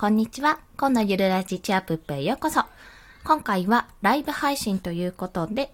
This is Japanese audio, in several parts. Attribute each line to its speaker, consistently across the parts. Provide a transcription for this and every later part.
Speaker 1: こんにちは。今度ゆるラジチアップップへようこそ。今回はライブ配信ということで、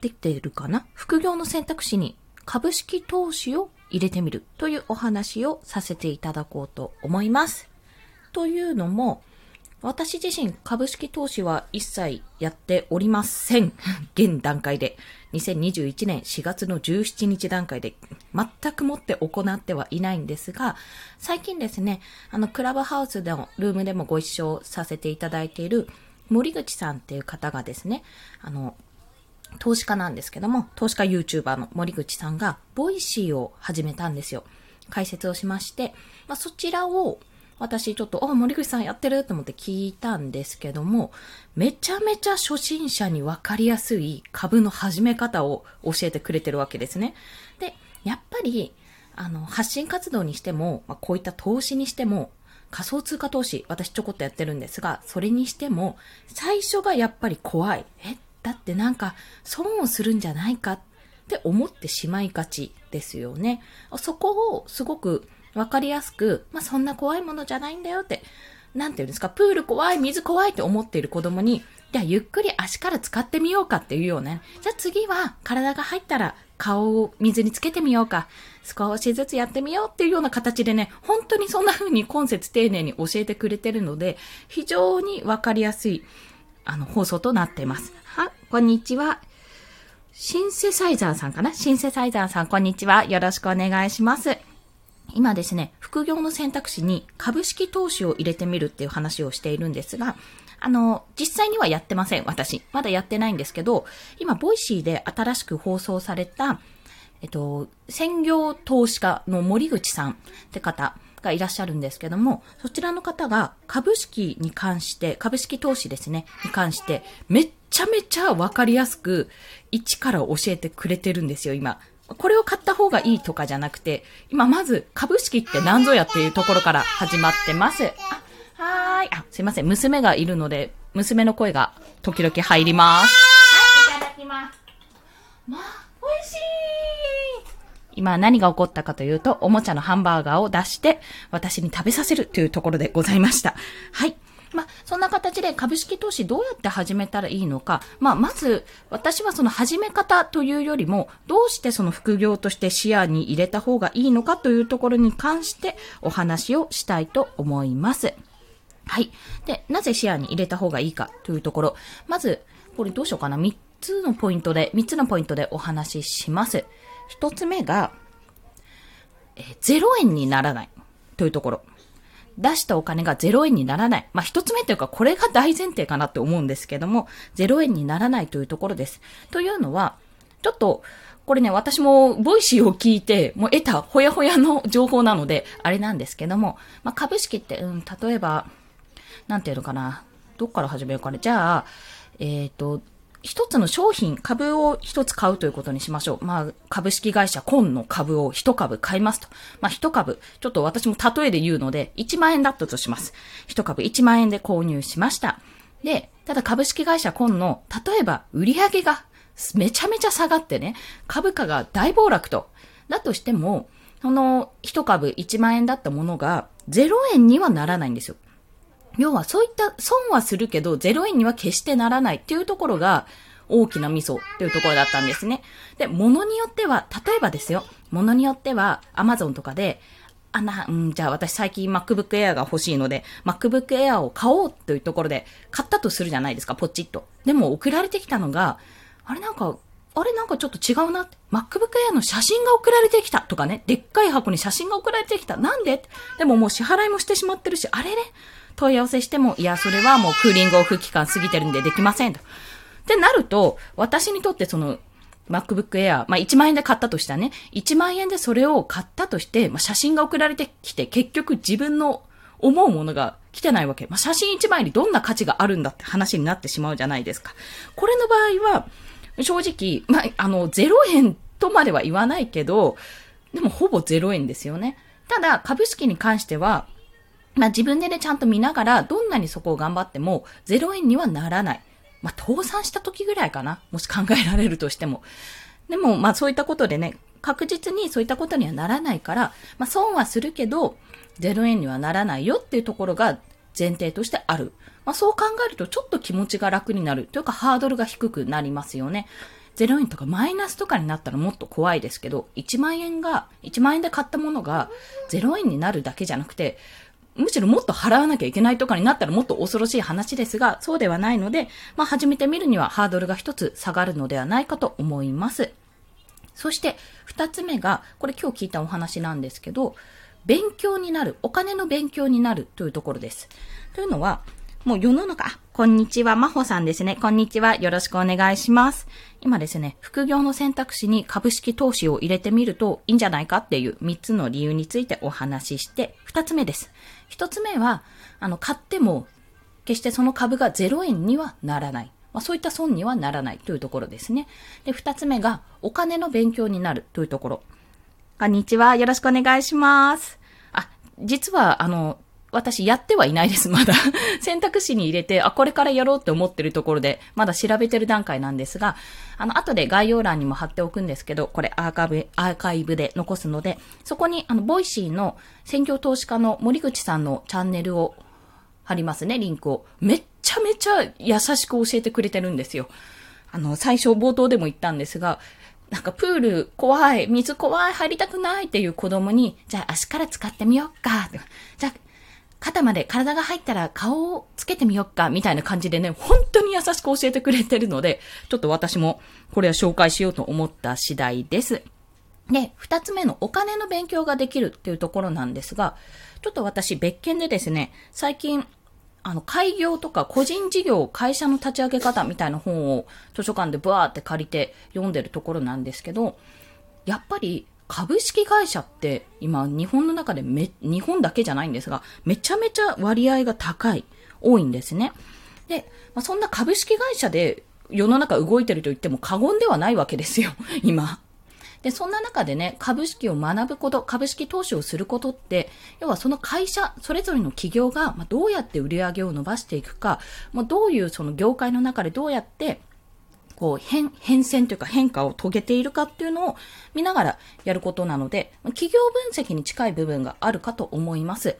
Speaker 1: できているかな？副業の選択肢に株式投資を入れてみるというお話をさせていただこうと思います。というのも、私自身株式投資は一切やっておりません。現段階で。2021年4月の17日段階で全くもって行ってはいないんですが、最近ですね、あの、クラブハウスでのルームでもご一緒させていただいている森口さんっていう方がですね、あの、投資家なんですけども、投資家 YouTuber の森口さんが、 Voicy を始めたんですよ。開設をしまして、まあ、そちらを私ちょっと、あ、森口さんやってると思って聞いたんですけども、めちゃめちゃ初心者にわかりやすい株の始め方を教えてくれてるわけですね。で、やっぱり、あの、発信活動にしても、まあ、こういった投資にしても、仮想通貨投資、私ちょこっとやってるんですが、それにしても、最初がやっぱり怖い。え、だってなんか、損をするんじゃないかって思ってしまいがちですよね。そこをすごくわかりやすく、まあ、そんな怖いものじゃないんだよって、なんていうんですか、プール怖い、水怖いって思っている子供に、じゃあゆっくり足から使ってみようかっていうような、じゃあ次は体が入ったら顔を水につけてみようか、少しずつやってみようっていうような形でね、本当にそんな風に今節丁寧に教えてくれてるので、非常にわかりやすい、あの、放送となっています。は、こんにちは。シンセサイザーさんかな？シンセサイザーさん、こんにちは。よろしくお願いします。今ですね、副業の選択肢に株式投資を入れてみるっていう話をしているんですが、あの、実際にはやってません、私。まだやってないんですけど、今、 Voicy で新しく放送された、えっと、専業投資家の森口さんって方がいらっしゃるんですけども、そちらの方が株式に関して、株式投資ですね、に関して、めっちゃめちゃわかりやすく、一から教えてくれてるんですよ、今。これを買った方がいいとかじゃなくて、今まず株式って何ぞやっていうところから始まってます。あ、はーい。あ、すいません。娘がいるので、娘の声が時々入ります。はい、いただきます。まあ、美味しい今何が起こったかというと、おもちゃのハンバーガーを出して、私に食べさせるというところでございました。はい。まあ、そんな形で株式投資どうやって始めたらいいのか、まあ、まず、私はその始め方というよりも、どうしてその副業として視野に入れた方がいいのかというところに関してお話をしたいと思います。はい。で、なぜ視野に入れた方がいいかというところ。まず、これどうしようかな。3つのポイントで、3つのポイントでお話しします。1つ目が、え0円にならないというところ。出したお金が0円にならない。まあ、一つ目というか、これが大前提かなって思うんですけども、0円にならないというところです。というのは、ちょっと、これね、私も、 Voicy を聞いて、もう得たほやほやの情報なので、あれなんですけども、まあ、株式って、うん、例えば、なんていうのかな。どっから始めようかね。じゃあ、えっ、ー、と、一つの商品、株を一つ買うということにしましょう。まあ、株式会社コンの株を一株買いますと。まあ、一株、ちょっと私も例えで言うので、1万円だったとします。一株1万円で購入しました。で、ただ株式会社コンの、例えば売上がめちゃめちゃ下がってね、株価が大暴落と。だとしても、その一株1万円だったものが0円にはならないんですよ。要はそういった損はするけど、0円には決してならないっていうところが、大きなミソっていうところだったんですね。で、物によっては、例えばですよ、物によっては、アマゾンとかで、あな、うん、じゃあ私最近 MacBook Air が欲しいので、MacBook Air を買おうというところで、買ったとするじゃないですか、ポチッと。でも送られてきたのが、あれなんか、あれなんかちょっと違うな。MacBook Air の写真が送られてきたとかね、でっかい箱に写真が送られてきた。なんで？でももう支払いもしてしまってるし、あれね問い合わせしても、いや、それはもうクーリングオフ期間過ぎてるんでできませんと。ってなると、私にとってその、MacBook Air、まあ1万円で買ったとしたね、1万円でそれを買ったとして、まあ写真が送られてきて、結局自分の思うものが来てないわけ。まあ写真1枚にどんな価値があるんだって話になってしまうじゃないですか。これの場合は、正直、まあ、あの、0円とまでは言わないけど、でもほぼ0円ですよね。ただ、株式に関しては、まあ自分でね、ちゃんと見ながら、どんなにそこを頑張っても、0円にはならない。まあ倒産した時ぐらいかな。もし考えられるとしても。でも、まあそういったことでね、確実にそういったことにはならないから、まあ損はするけど、0円にはならないよっていうところが前提としてある。まあ、そう考えるとちょっと気持ちが楽になるというかハードルが低くなりますよね。0円とかマイナスとかになったらもっと怖いですけど、1万円が、1万円で買ったものが0円になるだけじゃなくて、むしろもっと払わなきゃいけないとかになったらもっと恐ろしい話ですが、そうではないので、まあ始めてみるにはハードルが一つ下がるのではないかと思います。そして二つ目が、これ今日聞いたお話なんですけど、勉強になる、お金の勉強になるというところです。というのは、もう世の中、こんにちは、まほさんですね。こんにちは。よろしくお願いします。今ですね、副業の選択肢に株式投資を入れてみるといいんじゃないかっていう3つの理由についてお話しして、2つ目です。一つ目は、あの、買っても、決してその株が0円にはならない。まあ、そういった損にはならないというところですね。で、二つ目が、お金の勉強になるというところ。こんにちは。よろしくお願いします。あ、実は、あの、私やってはいないです、まだ。選択肢に入れて、あ、これからやろうって思ってるところで、まだ調べてる段階なんですが、あの、後で概要欄にも貼っておくんですけど、これアーカイブ、アーカイブで残すので、そこに、あの、 Voicy の専業投資家の森口さんのチャンネルを貼りますね、リンクを。めっちゃめちゃ優しく教えてくれてるんですよ。あの、最初冒頭でも言ったんですが、なんかプール怖い、水怖い、入りたくないっていう子供に、じゃあ足から使ってみようか。じゃあ肩まで体が入ったら顔をつけてみよっか、みたいな感じでね、本当に優しく教えてくれてるので、ちょっと私もこれは紹介しようと思った次第です。で、二つ目のお金の勉強ができるっていうところなんですが、ちょっと私別件でですね、最近、あの、開業とか個人事業、会社の立ち上げ方みたいな本を図書館でブワーって借りて読んでるところなんですけど、やっぱり株式会社って今日本の中でめ、日本だけじゃないんですが、めちゃめちゃ割合が高い、多いんですね。で、まあ、そんな株式会社で世の中動いてると言っても過言ではないわけですよ、今。で、そんな中でね、株式を学ぶこと、株式投資をすることって、要はその会社、それぞれの企業が、まどうやって売り上げを伸ばしていくか、まあ、どういうその業界の中でどうやってこう変、変遷というか変化を遂げているかっていうのを見ながらやることなので、企業分析に近い部分があるかと思います。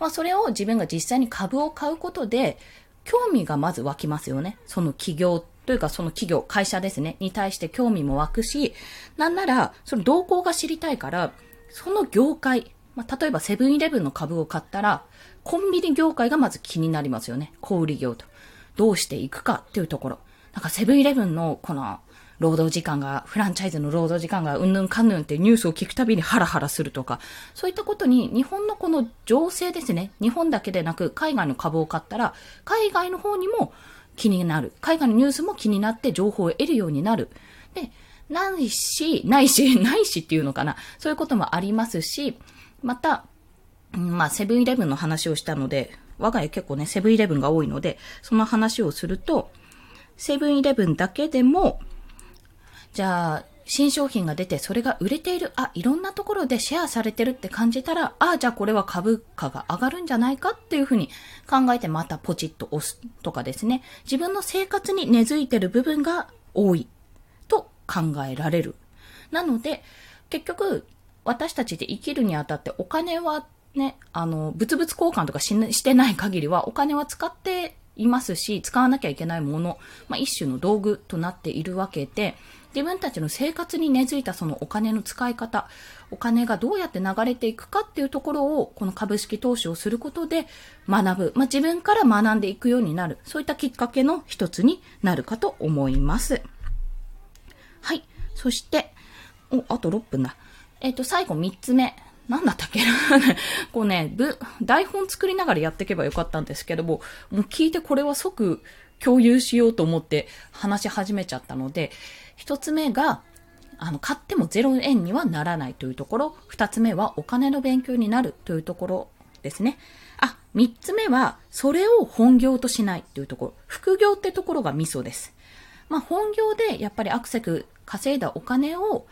Speaker 1: まあ、それを自分が実際に株を買うことで、興味がまず湧きますよね。その企業というかその企業、会社ですね、に対して興味も湧くし、なんなら、その動向が知りたいから、その業界、まあ、例えばセブンイレブンの株を買ったら、コンビニ業界がまず気になりますよね。小売業と。どうしていくかっていうところ。なんかセブンイレブンのこの労働時間が、フランチャイズの労働時間がうんぬんかんぬんってニュースを聞くたびにハラハラするとか、そういったことに日本のこの情勢ですね、日本だけでなく海外の株を買ったら、海外の方にも気になる。海外のニュースも気になって情報を得るようになる。で、ないし、ないし、ないしっていうのかな。そういうこともありますし、また、まあ、セブンイレブンの話をしたので、我が家結構ね、セブンイレブンが多いので、その話をすると、セブンイレブンだけでも、じゃあ、新商品が出て、それが売れている、あ、いろんなところでシェアされてるって感じたら、あ、じゃあこれは株価が上がるんじゃないかっていうふうに考えてまたポチッと押すとかですね。自分の生活に根付いてる部分が多いと考えられる。なので、結局、私たちで生きるにあたってお金はね、あの、物々交換とかししてない限りはお金は使っていますし、使わなきゃいけないもの、まあ、一種の道具となっているわけで、自分たちの生活に根付いたそのお金の使い方、お金がどうやって流れていくかっていうところを、この株式投資をすることで学ぶ。まあ、自分から学んでいくようになる。そういったきっかけの一つになるかと思います。はい。そして、お、あと6分だ。えっ、ー、と、最後3つ目。なんだったっけなこうね、台本作りながらやっていけばよかったんですけども、もう聞いてこれは即共有しようと思って話し始めちゃったので、一つ目が、あの、買っても0円にはならないというところ、二つ目はお金の勉強になるというところですね。あ、三つ目は、それを本業としないというところ。副業ってところがミソです。まあ、本業でやっぱりアクセク稼いだお金を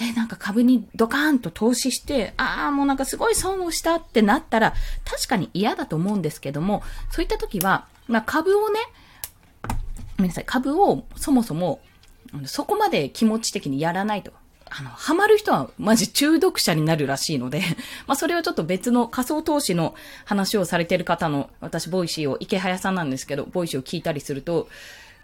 Speaker 1: えなんか株にドカーンと投資して、ああ、もうなんかすごい損をしたってなったら、確かに嫌だと思うんですけども、そういった時は、まあ株をね、ごめんなさい、株をそもそも、そこまで気持ち的にやらないと。あの、ハマる人はマジ中毒者になるらしいので、まあそれはちょっと別の仮想投資の話をされてる方の、私 Voicy を、イケハヤさんなんですけど、 Voicy を聞いたりすると、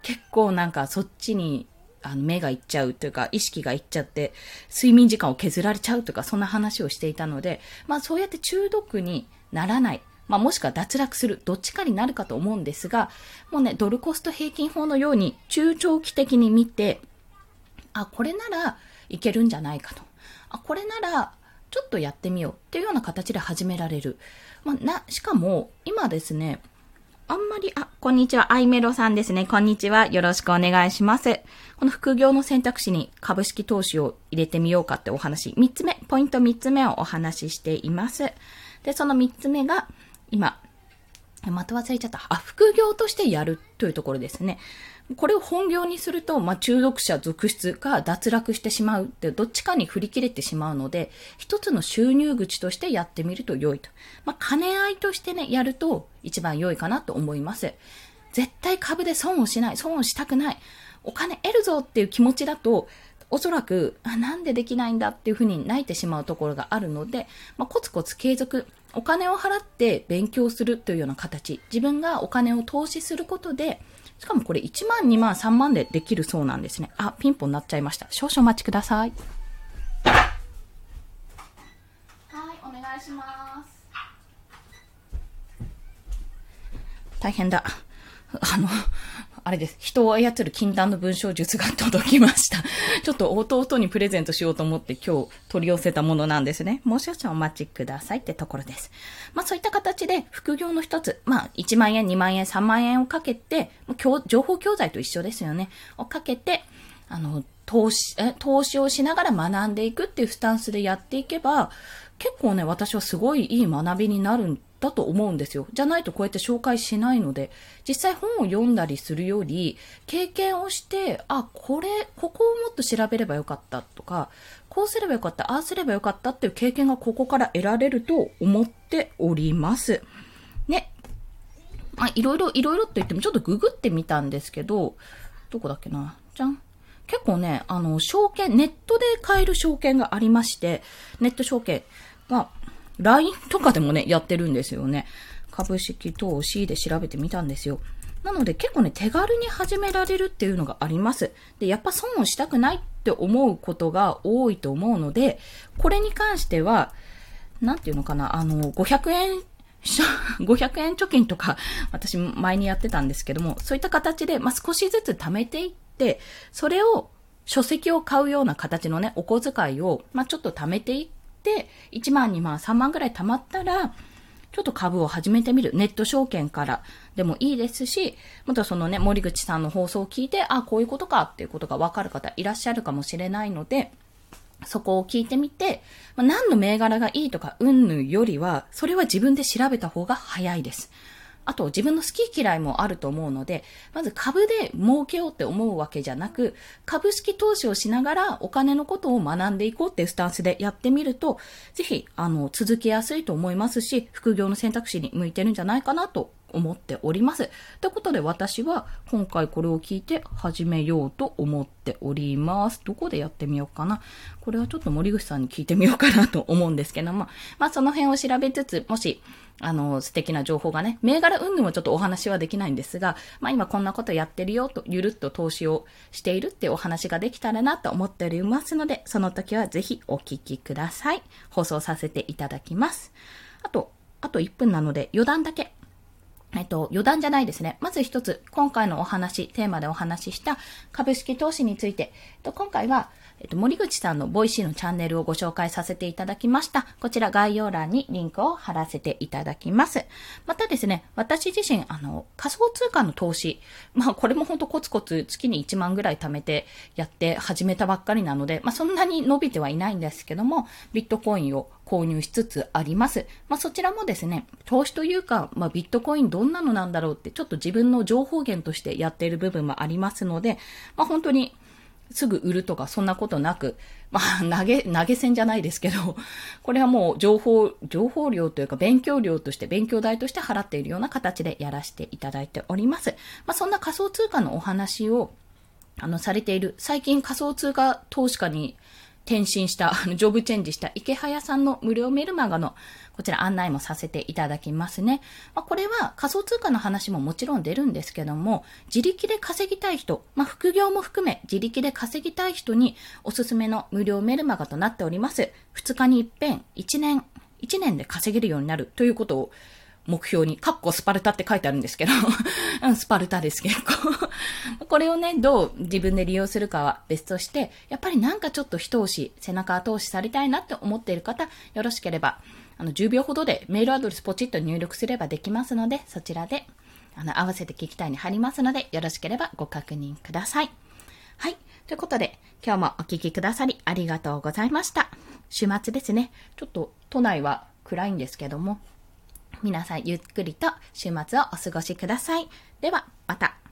Speaker 1: 結構なんかそっちにあの目がいっちゃうというか、意識がいっちゃって、睡眠時間を削られちゃうとか、そんな話をしていたので、まあそうやって中毒にならない。まあもしくは脱落する。どっちかになるかと思うんですが、もうね、ドルコスト平均法のように中長期的に見て、あ、これならいけるんじゃないかと。あ、これならちょっとやってみようっていうような形で始められる。まあ、な、しかも今ですね、あんまり、あ、こんにちは、アイメロさんですね。こんにちは。よろしくお願いします。この副業の選択肢に株式投資を入れてみようかってお話、3つ目、ポイント3つ目をお話ししています。で、その3つ目が、今、また忘れちゃった。あ、副業としてやるというところですね。これを本業にすると、まあ、中毒者続出か脱落してしまうって、どっちかに振り切れてしまうので、一つの収入口としてやってみると良いと。まあ、金合いとしてね、やると一番良いかなと思います。絶対株で損をしない、損をしたくない、お金得るぞっていう気持ちだと、おそらく、なんでできないんだっていうふうに泣いてしまうところがあるので、まあ、コツコツ継続、お金を払って勉強するというような形、自分がお金を投資することで、しかもこれ1万、2万、3万でできるそうなんですね。あ、ピンポン鳴っちゃいました。少々お待ちください。はい、お願いします。大変だ。あの、あれです。人を操る禁断の文章術が届きました。ちょっと弟にプレゼントしようと思って今日取り寄せたものなんですね。もう少々お待ちくださいってところです。まあそういった形で副業の一つ、まあ1万円、2万円、3万円をかけて、情報教材と一緒ですよね。をかけて、あの、投資、え、投資をしながら学んでいくっていうスタンスでやっていけば、結構ね、私はすごいいい学びになるだと思うんですよ。じゃないとこうやって紹介しないので、実際本を読んだりするより、経験をして、あ、これ、ここをもっと調べればよかったとか、こうすればよかった、ああすればよかったっていう経験がここから得られると思っております。ね。まあ、いろいろ、いろいろって言ってもちょっとググってみたんですけど、どこだっけな？じゃん。結構ね、あの、証券、ネットで買える証券がありまして、ネット証券が、LINE とかでもね、やってるんですよね。株式投資で調べてみたんですよ。なので結構ね、手軽に始められるっていうのがあります。で、やっぱ損をしたくないって思うことが多いと思うので、これに関しては、なんていうのかな、あの、500円500円貯金とか、私前にやってたんですけども、そういった形で、まあ、少しずつ貯めていって、それを書籍を買うような形のね、お小遣いを、まあ、ちょっと貯めていって、1万、2万、3万ぐらい貯まったら、ちょっと株を始めてみる。ネット証券からでもいいですし、またそのね、森口さんの放送を聞いて、あ、こういうことかっていうことがわかる方いらっしゃるかもしれないので、そこを聞いてみて、まあ、何の銘柄がいいとか、うんぬよりは、それは自分で調べた方が早いです。あと自分の好き嫌いもあると思うので、まず株で儲けようって思うわけじゃなく、株式投資をしながらお金のことを学んでいこうっていうスタンスでやってみると、ぜひ、あの、続けやすいと思いますし、副業の選択肢に向いてるんじゃないかなと思っております。ということで私は今回これを聞いて始めようと思っております。どこでやってみようかな。これはちょっと森口さんに聞いてみようかなと思うんですけども、まあその辺を調べつつ、もしあの、素敵な情報がね、銘柄云々もちょっとお話はできないんですが、まあ今こんなことやってるよと、ゆるっと投資をしているってお話ができたらなと思っておりますので、その時はぜひお聞きください。放送させていただきます。あと、あと1分なので余談だけ。えっと、余談じゃないですね。まず一つ、今回のお話、テーマでお話しした株式投資について、と、今回は、えっと、森口さんの Voicy のチャンネルをご紹介させていただきました。こちら概要欄にリンクを貼らせていただきます。またですね、私自身、あの、仮想通貨の投資、まあ、これもほんとコツコツ月に1万ぐらい貯めてやって始めたばっかりなので、まあ、そんなに伸びてはいないんですけども、ビットコインを購入しつつあります。まあ、そちらもですね、投資というか、まあ、ビットコインどんなのなんだろうって、ちょっと自分の情報源としてやっている部分もありますので、まあ、本当にすぐ売るとかそんなことなく、まあ、投げ、投げ銭じゃないですけど、これはもう情報、情報量というか勉強量として、勉強代として払っているような形でやらせていただいております。まあ、そんな仮想通貨のお話を、あの、されている、最近仮想通貨投資家に転身した、あの、ジョブチェンジした池早さんの無料メルマガの、こちら案内もさせていただきますね。まあ、これは仮想通貨の話ももちろん出るんですけども、自力で稼ぎたい人、まあ、副業も含め自力で稼ぎたい人におすすめの無料メルマガとなっております。2日に一遍、1年、1年で稼げるようになるということを目標に、カッコスパルタって書いてあるんですけど、うん、スパルタです結構。これをね、どう自分で利用するかは別として、やっぱりなんかちょっと一押し、背中後押しされたいなって思っている方、よろしければ、あの、10秒ほどでメールアドレスポチッと入力すればできますので、そちらで、あの、合わせて聞きたいに貼りますので、よろしければご確認ください。はい。ということで、今日もお聴きくださりありがとうございました。週末ですね。ちょっと都内は暗いんですけども、皆さんゆっくりと週末をお過ごしください。では、また。